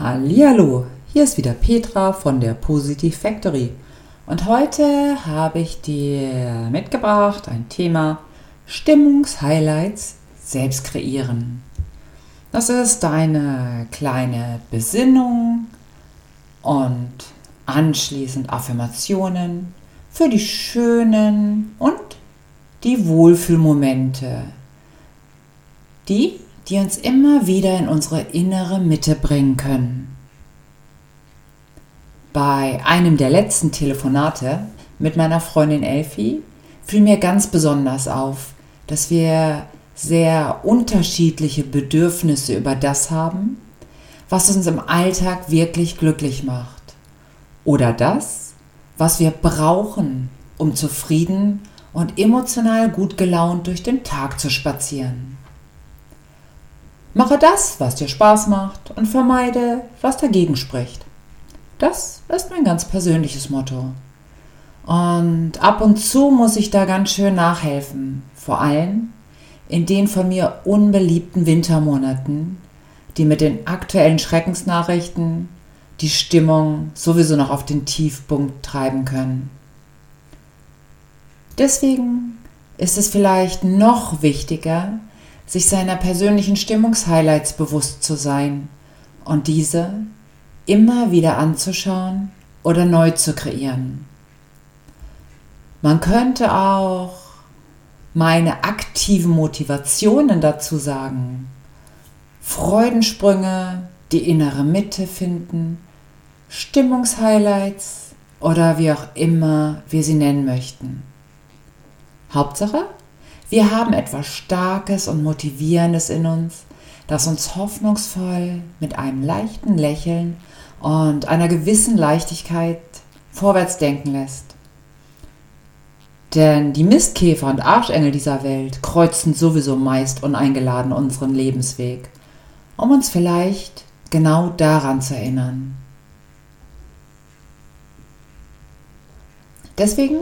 Hallihallo, hier ist wieder Petra von der Positive Factory und heute habe ich dir mitgebracht ein Thema Stimmungshighlights selbst kreieren. Das ist eine kleine Besinnung und anschließend Affirmationen für die schönen und die Wohlfühlmomente, die, die uns immer wieder in unsere innere Mitte bringen können. Bei einem der letzten Telefonate mit meiner Freundin Elfie fiel mir ganz besonders auf, dass wir sehr unterschiedliche Bedürfnisse über das haben, was uns im Alltag wirklich glücklich macht. Oder das, was wir brauchen, um zufrieden und emotional gut gelaunt durch den Tag zu spazieren. Mache das, was dir Spaß macht und vermeide, was dagegen spricht. Das ist mein ganz persönliches Motto. Und ab und zu muss ich da ganz schön nachhelfen, vor allem in den von mir unbeliebten Wintermonaten, die mit den aktuellen Schreckensnachrichten die Stimmung sowieso noch auf den Tiefpunkt treiben können. Deswegen ist es vielleicht noch wichtiger, sich seiner persönlichen Stimmungshighlights bewusst zu sein und diese immer wieder anzuschauen oder neu zu kreieren. Man könnte auch meine aktiven Motivationen dazu sagen. Freudensprünge, die innere Mitte finden, Stimmungshighlights oder wie auch immer wir sie nennen möchten. Hauptsache, wir haben etwas Starkes und Motivierendes in uns, das uns hoffnungsvoll mit einem leichten Lächeln und einer gewissen Leichtigkeit vorwärts denken lässt. Denn die Mistkäfer und Arschengel dieser Welt kreuzen sowieso meist uneingeladen unseren Lebensweg, um uns vielleicht genau daran zu erinnern. Deswegen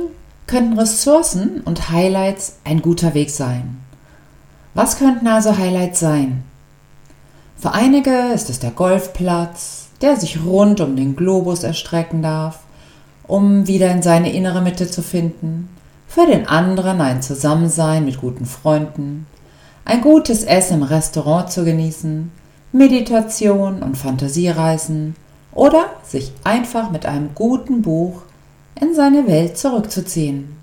könnten Ressourcen und Highlights ein guter Weg sein. Was könnten also Highlights sein? Für einige ist es der Golfplatz, der sich rund um den Globus erstrecken darf, um wieder in seine innere Mitte zu finden. Für den anderen ein Zusammensein mit guten Freunden, ein gutes Essen im Restaurant zu genießen, Meditation und Fantasiereisen oder sich einfach mit einem guten Buch in seine Welt zurückzuziehen.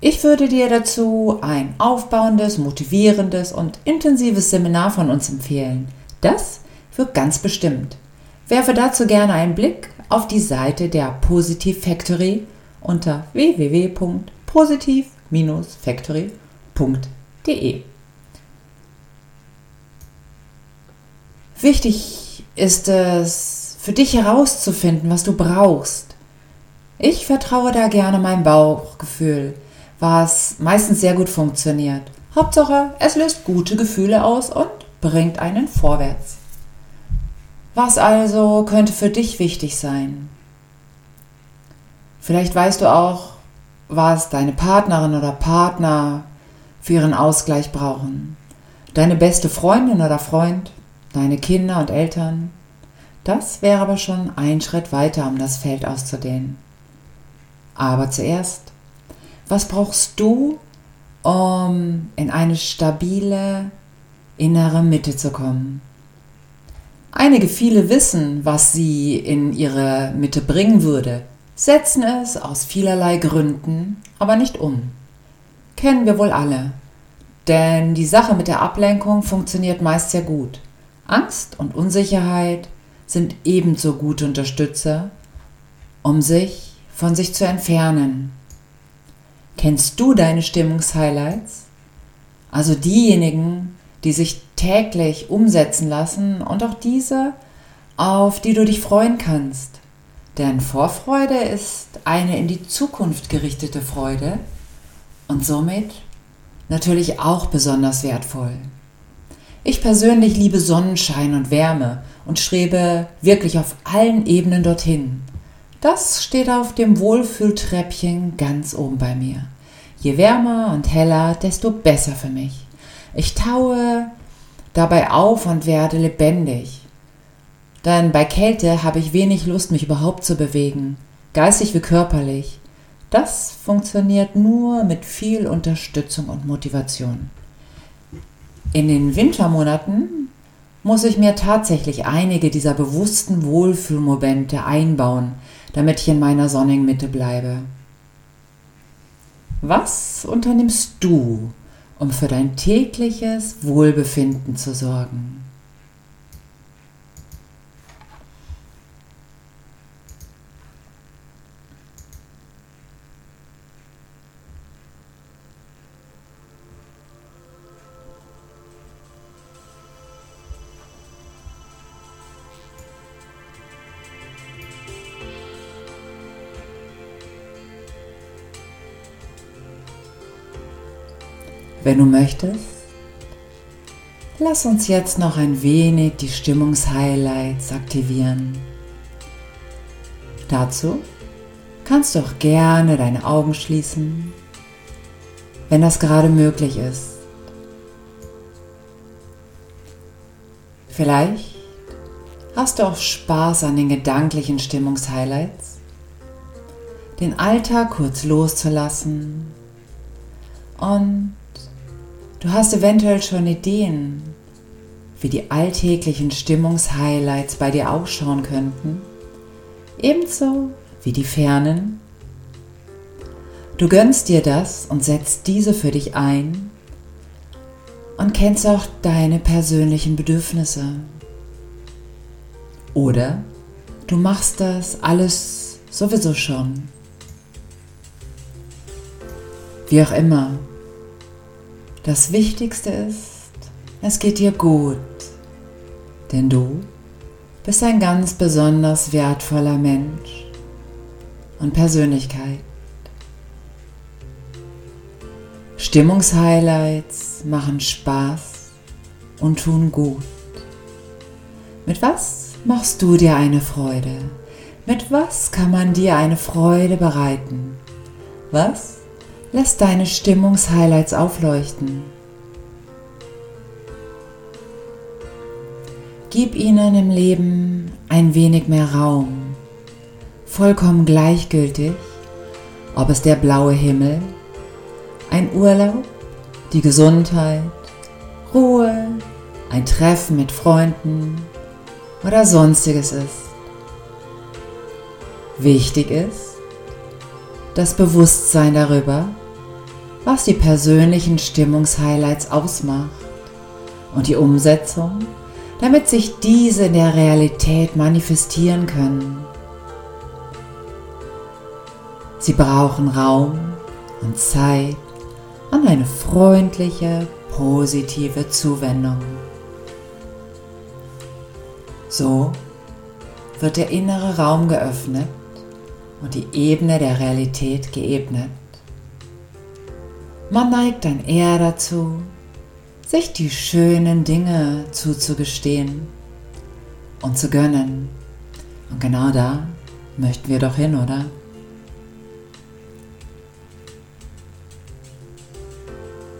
Ich würde dir dazu ein aufbauendes, motivierendes und intensives Seminar von uns empfehlen. Das wird ganz bestimmt. Werfe dazu gerne einen Blick auf die Seite der Positiv Factory unter www.positiv-factory.de. Wichtig ist es, für dich herauszufinden, was du brauchst. Ich vertraue da gerne meinem Bauchgefühl, was meistens sehr gut funktioniert. Hauptsache, es löst gute Gefühle aus und bringt einen vorwärts. Was also könnte für dich wichtig sein? Vielleicht weißt du auch, was deine Partnerin oder Partner für ihren Ausgleich brauchen. Deine beste Freundin oder Freund, deine Kinder und Eltern. Das wäre aber schon ein Schritt weiter, um das Feld auszudehnen. Aber zuerst, was brauchst du, um in eine stabile, innere Mitte zu kommen. Einige viele wissen, was sie in ihre Mitte bringen würde, setzen es aus vielerlei Gründen aber nicht um. Kennen wir wohl alle. Denn die Sache mit der Ablenkung funktioniert meist sehr gut. Angst und Unsicherheit sind ebenso gute Unterstützer, um sich von sich zu entfernen. Kennst du deine Stimmungshighlights? Also diejenigen, die sich täglich umsetzen lassen und auch diese, auf die du dich freuen kannst. Denn Vorfreude ist eine in die Zukunft gerichtete Freude und somit natürlich auch besonders wertvoll. Ich persönlich liebe Sonnenschein und Wärme und strebe wirklich auf allen Ebenen dorthin. Das steht auf dem Wohlfühltreppchen ganz oben bei mir. Je wärmer und heller, desto besser für mich. Ich taue dabei auf und werde lebendig. Denn bei Kälte habe ich wenig Lust, mich überhaupt zu bewegen, geistig wie körperlich. Das funktioniert nur mit viel Unterstützung und Motivation. In den Wintermonaten muss ich mir tatsächlich einige dieser bewussten Wohlfühlmomente einbauen, damit ich in meiner sonnigen Mitte bleibe. Was unternimmst du, um für dein tägliches Wohlbefinden zu sorgen? Du möchtest, lass uns jetzt noch ein wenig die Stimmungshighlights aktivieren. Dazu kannst du auch gerne deine Augen schließen, wenn das gerade möglich ist. Vielleicht hast du auch Spaß an den gedanklichen Stimmungshighlights, den Alltag kurz loszulassen und Du hast eventuell schon Ideen, wie die alltäglichen Stimmungshighlights bei dir ausschauen könnten, ebenso wie die fernen. Du gönnst dir das und setzt diese für dich ein und kennst auch deine persönlichen Bedürfnisse. Oder du machst das alles sowieso schon. Wie auch immer, das Wichtigste ist, es geht dir gut, denn du bist ein ganz besonders wertvoller Mensch und Persönlichkeit. Stimmungshighlights machen Spaß und tun gut. Mit was machst du dir eine Freude? Mit was kann man dir eine Freude bereiten? Was Lass deine Stimmungshighlights aufleuchten. Gib ihnen im Leben ein wenig mehr Raum, vollkommen gleichgültig, ob es der blaue Himmel, ein Urlaub, die Gesundheit, Ruhe, ein Treffen mit Freunden oder sonstiges ist. Wichtig ist, das Bewusstsein darüber, was die persönlichen Stimmungshighlights ausmacht und die Umsetzung, damit sich diese in der Realität manifestieren können. Sie brauchen Raum und Zeit und eine freundliche, positive Zuwendung. So wird der innere Raum geöffnet und die Ebene der Realität geebnet. Man neigt dann eher dazu, sich die schönen Dinge zuzugestehen und zu gönnen. Und genau da möchten wir doch hin, oder?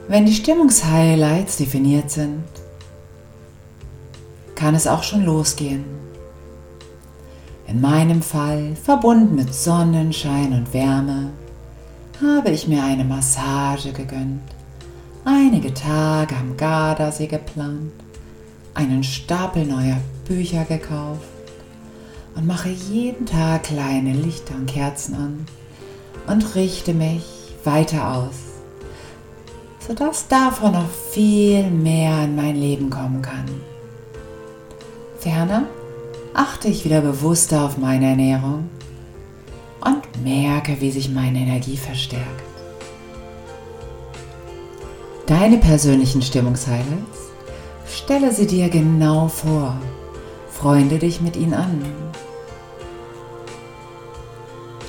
Wenn die Stimmungshighlights definiert sind, kann es auch schon losgehen. In meinem Fall, verbunden mit Sonnenschein und Wärme, habe ich mir eine Massage gegönnt, einige Tage am Gardasee geplant, einen Stapel neuer Bücher gekauft und mache jeden Tag kleine Lichter und Kerzen an und richte mich weiter aus, sodass davon noch viel mehr in mein Leben kommen kann. Ferner achte ich wieder bewusster auf meine Ernährung und merke, wie sich meine Energie verstärkt. Deine persönlichen Stimmungshighlights, stelle sie dir genau vor. Freunde dich mit ihnen an.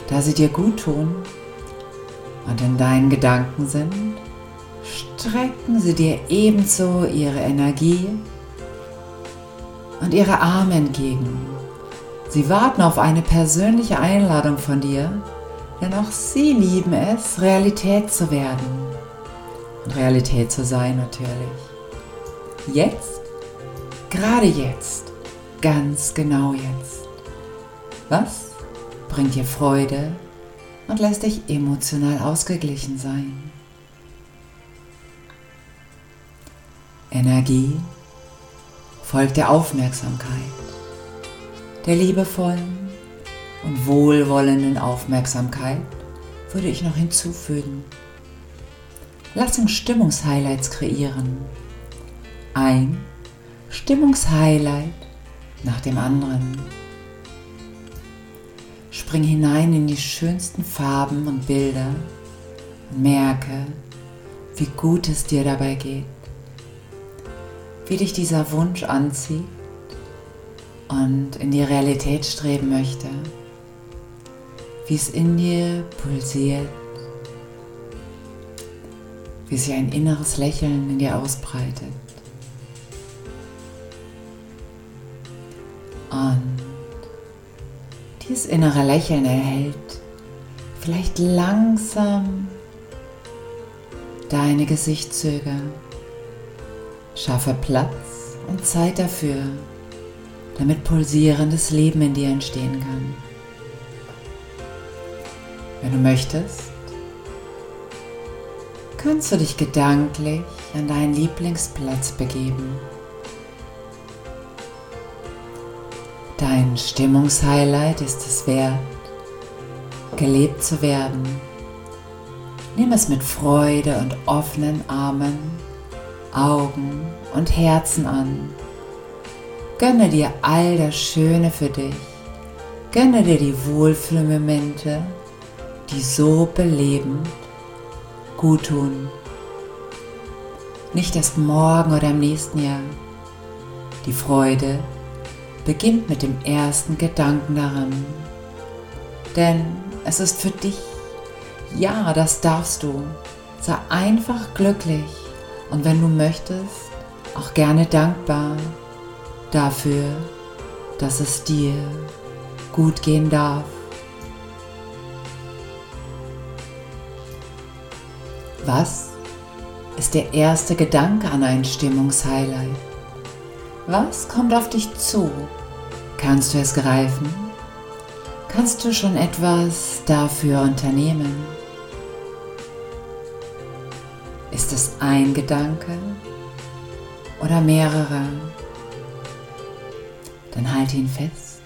Da sie dir gut tun und in deinen Gedanken sind, strecken sie dir ebenso ihre Energie und ihre Arme entgegen Sie warten auf eine persönliche Einladung von dir, denn auch sie lieben es, Realität zu werden. Und Realität zu sein natürlich. Jetzt Gerade jetzt, ganz genau jetzt. Was bringt dir Freude und lässt dich emotional ausgeglichen sein? Energie folgt der Aufmerksamkeit, der liebevollen und wohlwollenden Aufmerksamkeit würde ich noch hinzufügen. Lass uns Stimmungshighlights kreieren. Ein Stimmungshighlight nach dem anderen. Spring hinein in die schönsten Farben und Bilder und merke, wie gut es dir dabei geht, wie dich dieser Wunsch anzieht und in die Realität streben möchte, wie es in dir pulsiert wie sich ein inneres Lächeln in dir ausbreitet. Und dieses innere Lächeln erhält vielleicht langsam deine Gesichtszüge. Schaffe Platz und Zeit dafür, damit pulsierendes Leben in dir entstehen kann. Wenn du möchtest, kannst du dich gedanklich an deinen Lieblingsplatz begeben. Dein Stimmungshighlight ist es wert, gelebt zu werden. Nimm es mit Freude und offenen Armen, Augen und Herzen an. Gönne dir all das Schöne für dich. Gönne dir die Wohlfühlmomente, die so belebend gut tun. Nicht erst morgen oder im nächsten Jahr. Die Freude beginnt mit dem ersten Gedanken daran. Denn es ist für dich. Ja, das darfst du. Sei einfach glücklich und wenn du möchtest, auch gerne dankbar dafür, dass es dir gut gehen darf. Was ist der erste Gedanke an ein Stimmungshighlight? Was kommt auf dich zu? Kannst du es greifen? Kannst du schon etwas dafür unternehmen? Ist es ein Gedanke oder mehrere? Dann halte ihn fest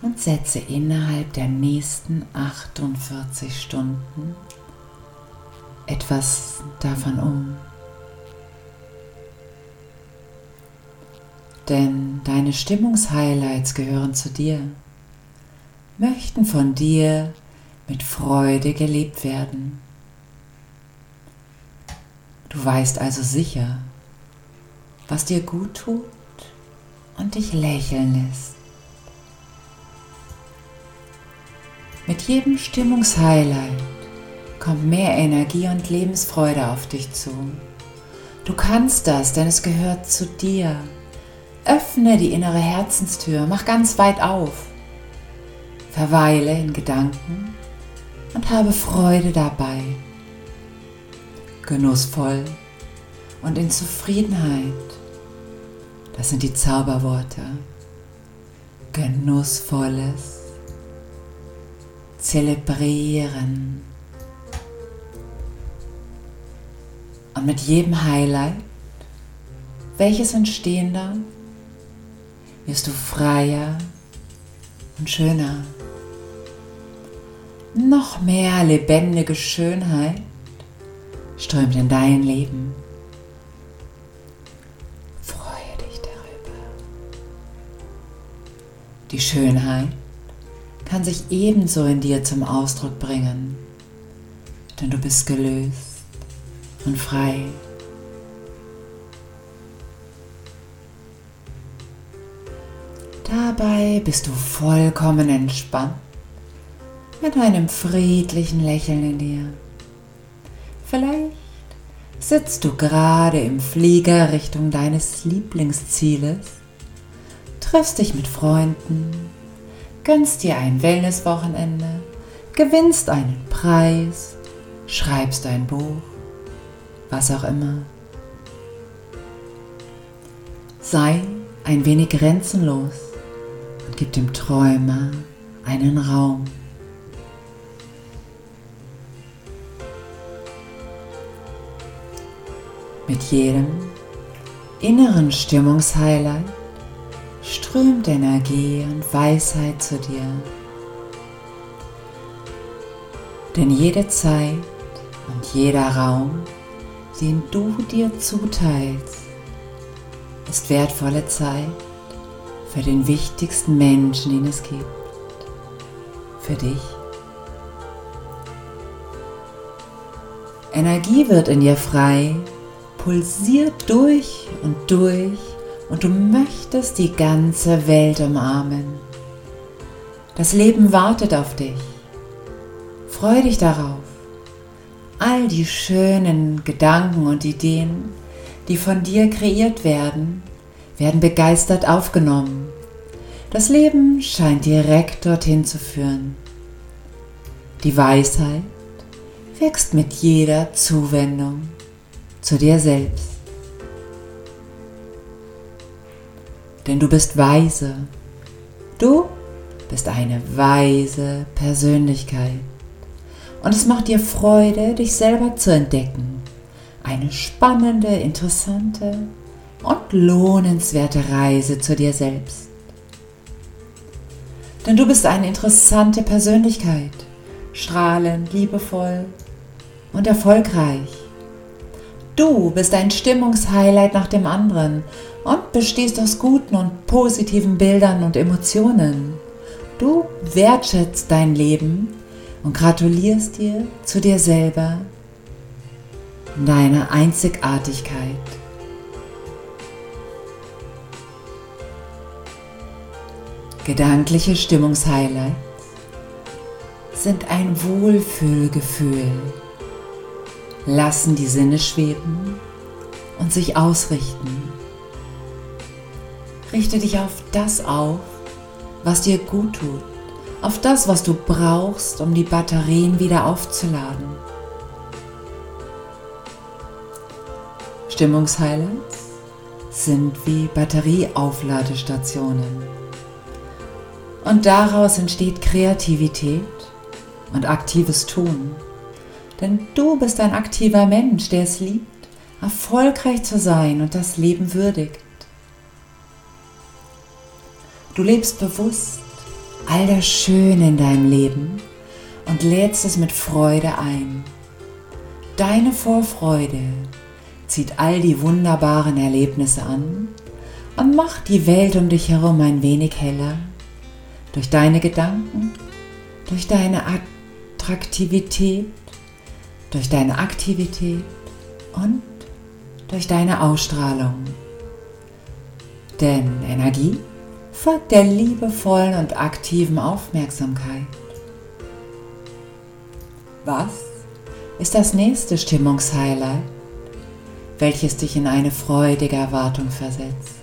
und setze innerhalb der nächsten 48 Stunden etwas davon um. Denn deine Stimmungshighlights gehören zu dir, möchten von dir mit Freude gelebt werden. Du weißt also sicher, was dir gut tut und dich lächeln lässt. Mit jedem Stimmungshighlight kommt mehr Energie und Lebensfreude auf dich zu. Du kannst das, denn es gehört zu dir. Öffne die innere Herzenstür, mach ganz weit auf. Verweile in Gedanken und habe Freude dabei. Genussvoll und in Zufriedenheit. Das sind die Zauberworte. Genussvolles Zelebrieren. Und mit jedem Highlight, welches entstehen darf, wirst du freier und schöner. Noch mehr lebendige Schönheit strömt in dein Leben. Freue dich darüber. Die Schönheit kann sich ebenso in dir zum Ausdruck bringen, denn du bist gelöst und frei. Dabei bist du vollkommen entspannt mit einem friedlichen Lächeln in dir. Vielleicht sitzt du gerade im Flieger Richtung deines Lieblingszieles, triffst dich mit Freunden, gönnst dir ein Wellnesswochenende, gewinnst einen Preis, schreibst ein Buch was auch immer. Sei ein wenig grenzenlos und gib dem Träumer einen Raum. Mit jedem inneren Stimmungshighlight strömt Energie und Weisheit zu dir. Denn jede Zeit und jeder Raum, den du dir zuteilst, ist wertvolle Zeit für den wichtigsten Menschen, den es gibt. Für dich. Energie wird in dir frei, pulsiert durch und durch und du möchtest die ganze Welt umarmen. Das Leben wartet auf dich. Freu dich darauf. All die schönen Gedanken und Ideen, die von dir kreiert werden, werden begeistert aufgenommen. Das Leben scheint direkt dorthin zu führen. Die Weisheit wächst mit jeder Zuwendung zu dir selbst. Denn du bist weise. Du bist eine weise Persönlichkeit. Und es macht dir Freude, dich selber zu entdecken. Eine spannende, interessante und lohnenswerte Reise zu dir selbst. Denn du bist eine interessante Persönlichkeit, strahlend, liebevoll und erfolgreich. Du bist ein Stimmungshighlight nach dem anderen und bestehst aus guten und positiven Bildern und Emotionen. Du wertschätzt dein Leben und gratulierst dir zu dir selber, deiner Einzigartigkeit. Gedankliche Stimmungshighlights sind ein Wohlfühlgefühl, lassen die Sinne schweben und sich ausrichten. Richte dich auf das auf, was dir gut tut, auf das, was du brauchst, um die Batterien wieder aufzuladen. Stimmungshighlights sind wie Batterieaufladestationen. Und daraus entsteht Kreativität und aktives Tun. Denn du bist ein aktiver Mensch, der es liebt, erfolgreich zu sein und das Leben würdigt. Du lebst bewusst all das Schöne in deinem Leben und lädst es mit Freude ein. Deine Vorfreude zieht all die wunderbaren Erlebnisse an und macht die Welt um dich herum ein wenig heller. Durch deine Gedanken, durch deine Attraktivität, durch deine Aktivität und durch deine Ausstrahlung. Denn Energie folgt der liebevollen und aktiven Aufmerksamkeit. Was ist das nächste Stimmungshighlight, welches dich in eine freudige Erwartung versetzt?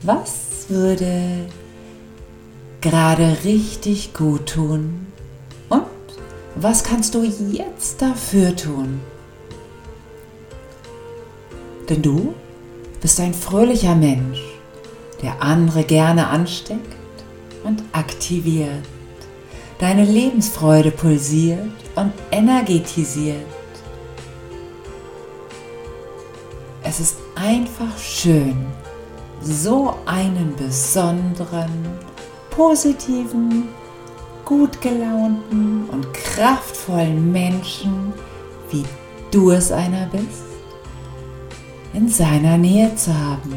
Was würde gerade richtig gut tun? Was kannst du jetzt dafür tun? Denn du bist ein fröhlicher Mensch der andere gerne ansteckt und aktiviert. Deine Lebensfreude pulsiert und energetisiert. Es ist einfach schön, so einen besonderen, positiven, gut gelaunten und kraftvollen Menschen, wie du es einer bist, in seiner Nähe zu haben.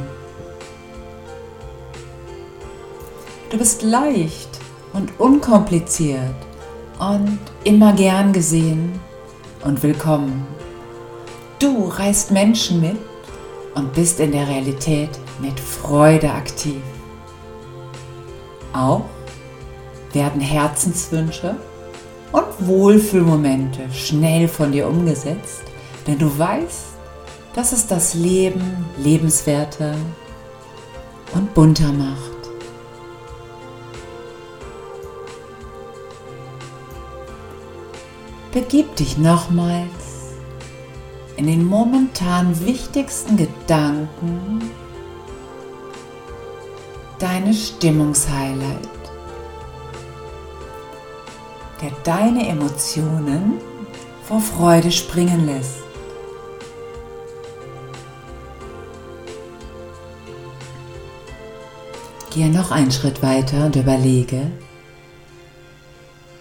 Du bist leicht und unkompliziert und immer gern gesehen und willkommen. Du reißt Menschen mit und bist in der Realität mit Freude aktiv. Auch werden Herzenswünsche und Wohlfühlmomente schnell von dir umgesetzt, denn du weißt, dass es das Leben lebenswerter und bunter macht. begib dich nochmals in den momentan wichtigsten Gedanken deine Stimmungshighlight, der deine Emotionen vor Freude springen lässt. Gehe noch einen Schritt weiter und überlege,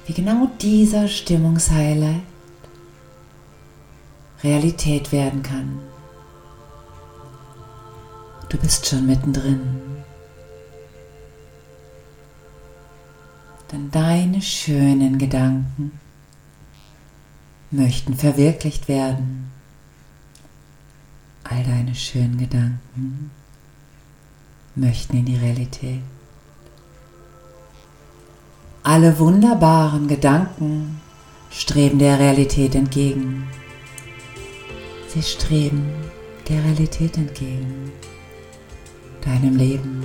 wie genau dieser Stimmungshighlight Realität werden kann. Du bist schon mittendrin. Denn deine schönen Gedanken möchten verwirklicht werden. All deine schönen Gedanken möchten in die Realität. Alle wunderbaren Gedanken streben der Realität entgegen. Sie streben der Realität entgegen, deinem Leben.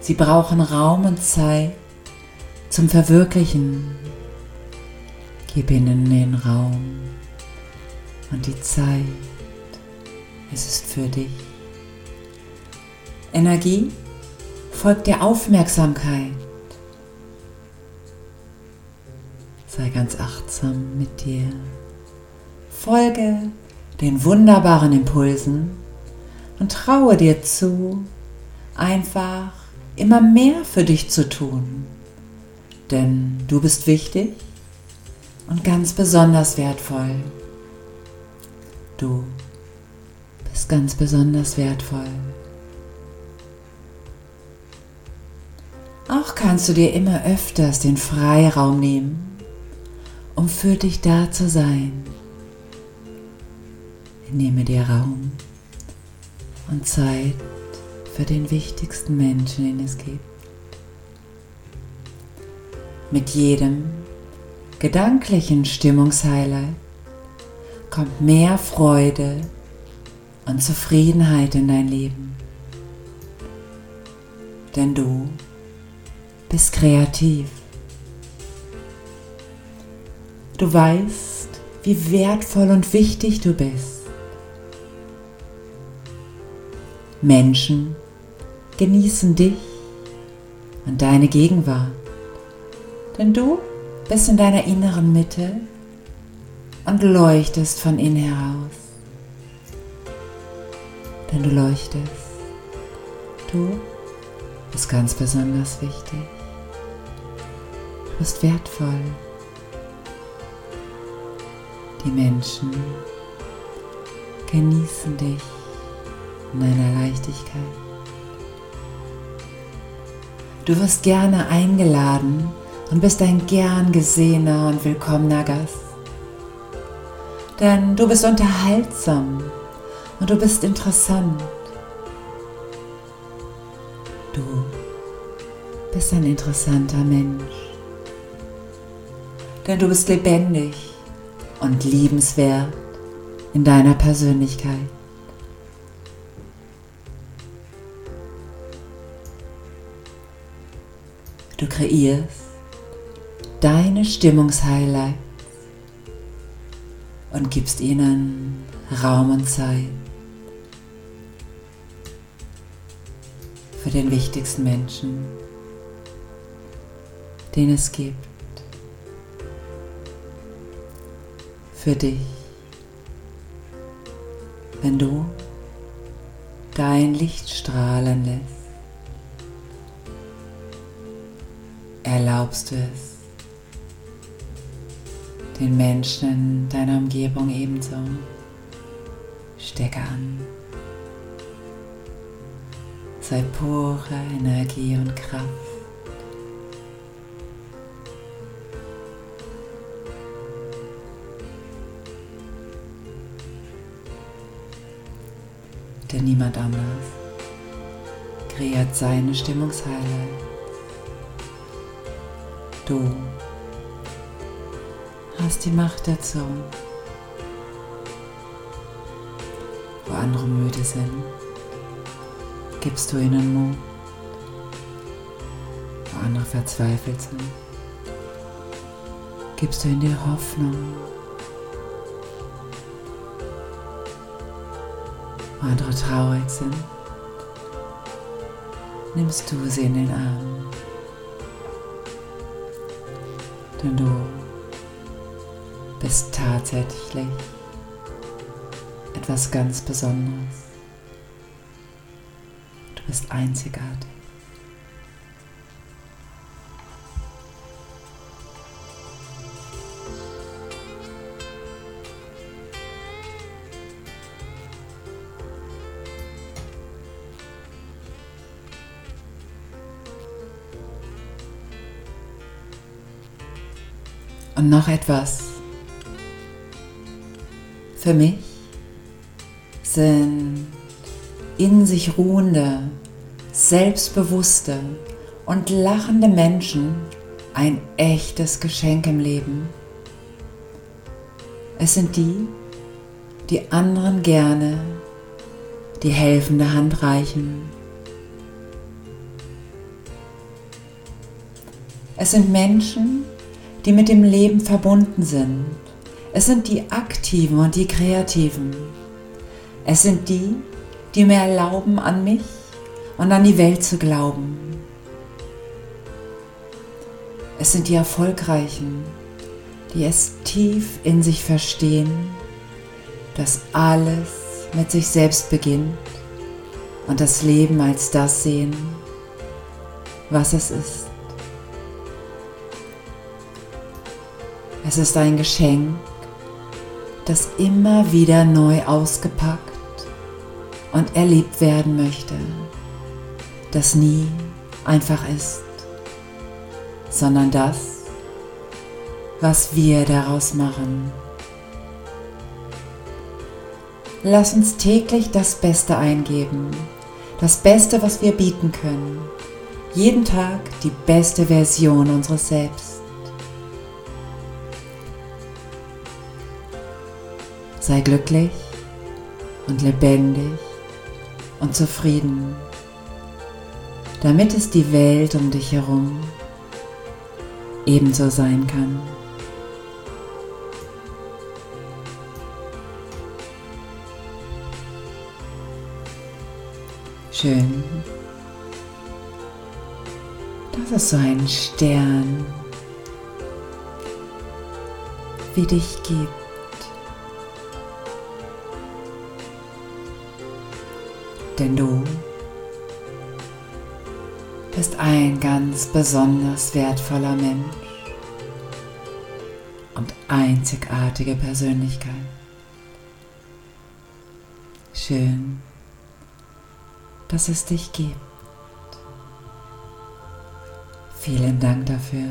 Sie brauchen Raum und Zeit zum Verwirklichen. Gib ihnen den Raum und die Zeit. Es ist für dich. Energie folgt der Aufmerksamkeit. Sei ganz achtsam mit dir. Folge den wunderbaren Impulsen und traue dir zu, einfach immer mehr für dich zu tun. Denn du bist wichtig und ganz besonders wertvoll. Du bist ganz besonders wertvoll. Auch kannst du dir immer öfters den Freiraum nehmen um für dich da zu sein. Nehme dir Raum und Zeit für den wichtigsten Menschen, den es gibt. Mit jedem gedanklichen Stimmungshighlight kommt mehr Freude und Zufriedenheit in dein Leben. Denn du bist kreativ. Du weißt, wie wertvoll und wichtig du bist. Menschen genießen dich und deine Gegenwart, denn du bist in deiner inneren Mitte und leuchtest von innen heraus. Denn du leuchtest. Du bist ganz besonders wichtig. Du bist wertvoll die Menschen genießen dich in deiner Leichtigkeit. Du wirst gerne eingeladen und bist ein gern gesehener und willkommener Gast. Denn du bist unterhaltsam und du bist interessant. Du bist ein interessanter Mensch. Denn du bist lebendig und liebenswert in deiner Persönlichkeit. Du kreierst deine Stimmungshighlights und gibst ihnen Raum und Zeit für den wichtigsten Menschen, den es gibt. für dich, wenn du dein Licht strahlen lässt. Erlaubst du es den Menschen in deiner Umgebung ebenso. Stecke an. Sei pure Energie und Kraft. denn niemand anders kreiert seine Stimmungsheile. Du hast die Macht dazu. Wo andere müde sind, gibst du ihnen Mut. Wo andere verzweifelt sind, gibst du ihnen die Hoffnung. wo andere traurig sind, nimmst du sie in den Arm. Denn du bist tatsächlich etwas ganz Besonderes. Du bist einzigartig. Und noch etwas. Für mich sind in sich ruhende, selbstbewusste und lachende Menschen ein echtes Geschenk im Leben. Es sind die, die anderen gerne die helfende Hand reichen. Es sind Menschen, die mit dem Leben verbunden sind. Es sind die Aktiven und die Kreativen. Es sind die, die mir erlauben, an mich und an die Welt zu glauben. Es sind die Erfolgreichen, die es tief in sich verstehen, dass alles mit sich selbst beginnt und das Leben als das sehen, was es ist. Es ist ein Geschenk, das immer wieder neu ausgepackt und erlebt werden möchte, das nie einfach ist, sondern das, was wir daraus machen. Lass uns täglich das Beste eingeben, das Beste, was wir bieten können, jeden Tag die beste Version unseres Selbst. Sei glücklich und lebendig und zufrieden, damit es die Welt um dich herum ebenso sein kann. Schön, dass es so einen Stern wie dich gibt. Denn du bist ein ganz besonders wertvoller Mensch und einzigartige Persönlichkeit. Schön, dass es dich gibt. Vielen Dank dafür.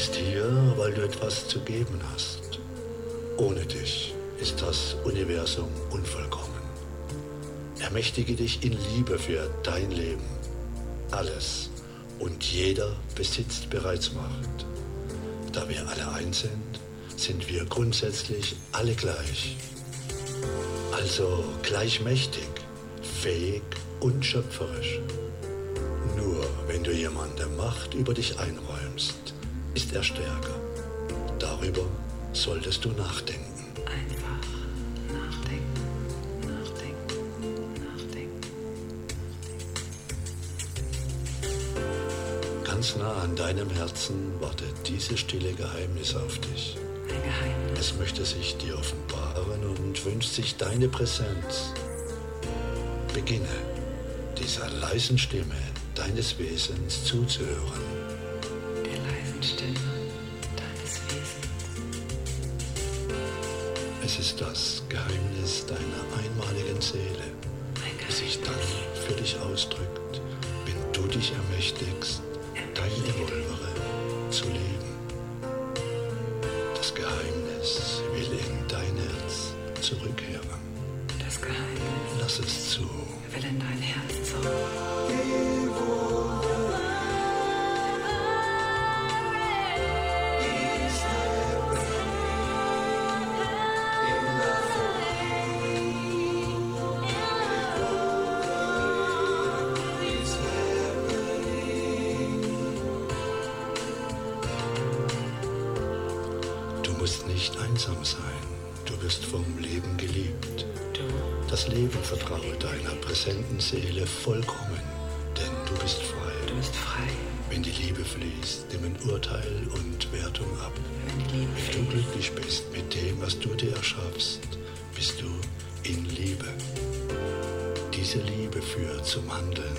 Bist hier, weil du etwas zu geben hast. Ohne dich ist das Universum unvollkommen. Ermächtige dich in Liebe für dein Leben. Alles und jeder besitzt bereits Macht. Da wir alle eins sind, sind wir grundsätzlich alle gleich. Also gleichmächtig, fähig und schöpferisch. Nur wenn du jemandem Macht über dich einräumst, ist er stärker. Darüber solltest du nachdenken. Einfach nachdenken, nachdenken, nachdenken. Ganz nah an deinem Herzen wartet dieses stille Geheimnis auf dich. Ein Geheimnis. Es möchte sich dir offenbaren und wünscht sich deine Präsenz. Beginne dieser leisen Stimme deines Wesens zuzuhören. Ist das Du wirst vom Leben geliebt. Das Leben vertraue deiner präsenten Seele vollkommen, denn du bist frei. du bist frei, Wenn die Liebe fließt, nehmen Urteil und Wertung ab. wenn du glücklich bist mit dem, was du dir erschaffst, bist du in Liebe. Diese Liebe führt zum Handeln,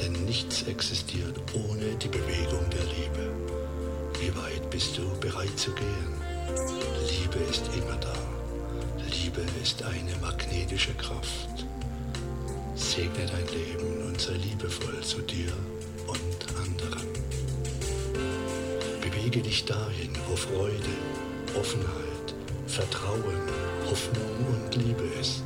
denn nichts existiert ohne die Bewegung der Liebe. Wie weit bist du bereit zu gehen? Liebe ist immer da. Liebe ist eine magnetische Kraft. Segne dein Leben und sei liebevoll zu dir und anderen. Bewege dich dahin, wo Freude, Offenheit, Vertrauen, Hoffnung und Liebe ist.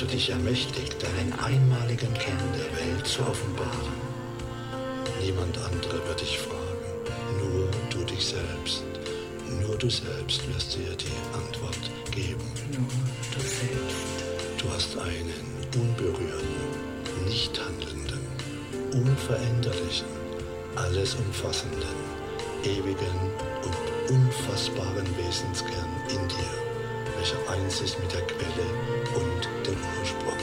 Hast du dich ermächtigt, deinen einmaligen Kern der Welt zu offenbaren? Niemand andere wird dich fragen, nur du dich selbst. Nur du selbst wirst dir die Antwort geben. Nur du selbst. Du hast einen unberührten, nicht handelnden, unveränderlichen, alles umfassenden, ewigen und unfassbaren Wesenskern in dir, wahre Einsicht mit der Quelle und dem Ursprung.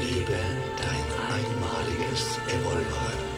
Lebe dein einmaliges Evolver.